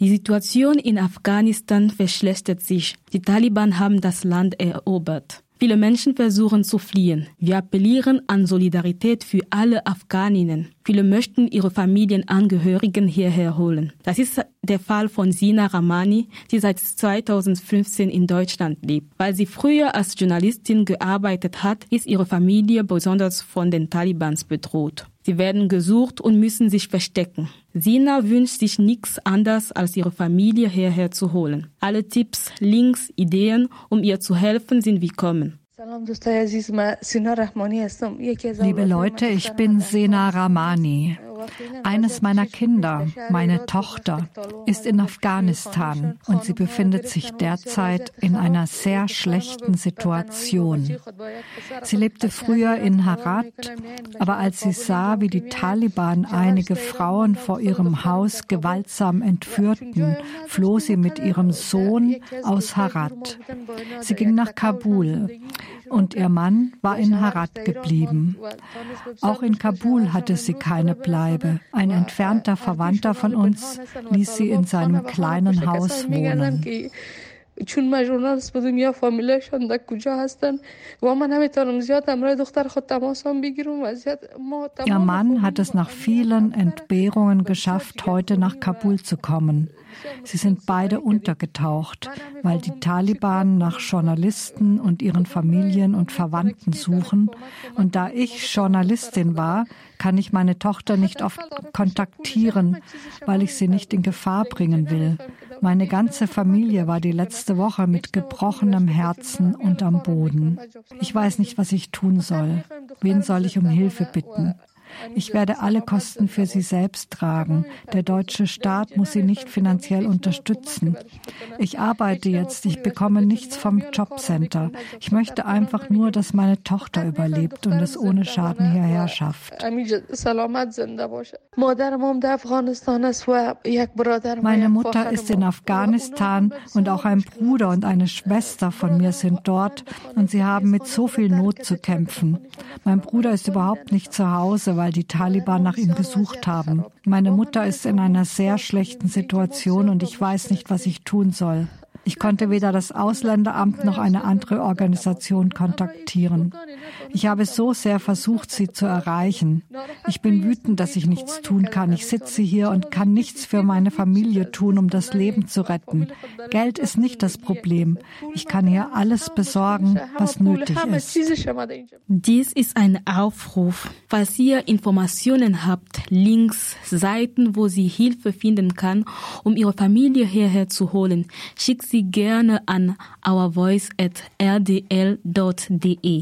Die Situation in Afghanistan verschlechtert sich. Die Taliban haben das Land erobert. Viele Menschen versuchen zu fliehen. Wir appellieren an Solidarität für alle Afghaninnen. Viele möchten ihre Familienangehörigen hierher holen. Das ist der Fall von Sina Ramani, die seit 2015 in Deutschland lebt. Weil sie früher als Journalistin gearbeitet hat, ist ihre Familie besonders von den Talibans bedroht. Sie werden gesucht und müssen sich verstecken. Sina wünscht sich nichts anderes, als ihre Familie hierher zu holen. Alle Tipps, Links, Ideen, um ihr zu helfen, sind willkommen. Liebe Leute, ich bin Sena Ramani. Eines meiner Kinder, meine Tochter, ist in Afghanistan und sie befindet sich derzeit in einer sehr schlechten Situation. Sie lebte früher in Harat, aber als sie sah, wie die Taliban einige Frauen vor ihrem Haus gewaltsam entführten, floh sie mit ihrem Sohn aus Harat. Sie ging nach Kabul und ihr Mann war in Harat geblieben. Auch in Kabul hatte sie keine Bleibe. Ein entfernter Verwandter von uns ließ sie in seinem kleinen Haus wohnen. چون من ژورنالیست بودم یا فامیلایشان در کجا هستن و من نمیتونم زیاد همراه دختر خود تماس هم بگیرم وضعیت ما Ihr Mann hat es nach vielen Entbehrungen geschafft, heute nach Kabul zu kommen. Sie sind beide untergetaucht, weil die Taliban nach Journalisten und ihren Familien und Verwandten suchen. Und da ich Journalistin war, kann ich meine Tochter nicht oft kontaktieren, weil ich sie nicht in Gefahr bringen will. Meine ganze Familie war die letzte Woche mit gebrochenem Herzen und am Boden. Ich weiß nicht, was ich tun soll. Wen soll ich um Hilfe bitten? Ich werde alle Kosten für sie selbst tragen. Der deutsche Staat muss sie nicht finanziell unterstützen. Ich arbeite jetzt, ich bekomme nichts vom Jobcenter. Ich möchte einfach nur, dass meine Tochter überlebt und es ohne Schaden hierher schafft. Meine Mutter ist in Afghanistan und auch ein Bruder und eine Schwester von mir sind dort und sie haben mit so viel Not zu kämpfen. Mein Bruder ist überhaupt nicht zu Hause, weil die Taliban nach ihm gesucht haben. Meine Mutter ist in einer sehr schlechten Situation und ich weiß nicht, was ich tun soll. Ich konnte weder das Ausländeramt noch eine andere Organisation kontaktieren. Ich habe so sehr versucht, sie zu erreichen. Ich bin wütend, dass ich nichts tun kann. Ich sitze hier und kann nichts für meine Familie tun, um das Leben zu retten. Geld ist nicht das Problem. Ich kann hier alles besorgen, was nötig ist. Dies ist ein Aufruf. Falls ihr Informationen habt, Links, Seiten, wo sie Hilfe finden kann, um ihre Familie hierher zu holen, schickt sie gerne an ourvoice@rdl.de.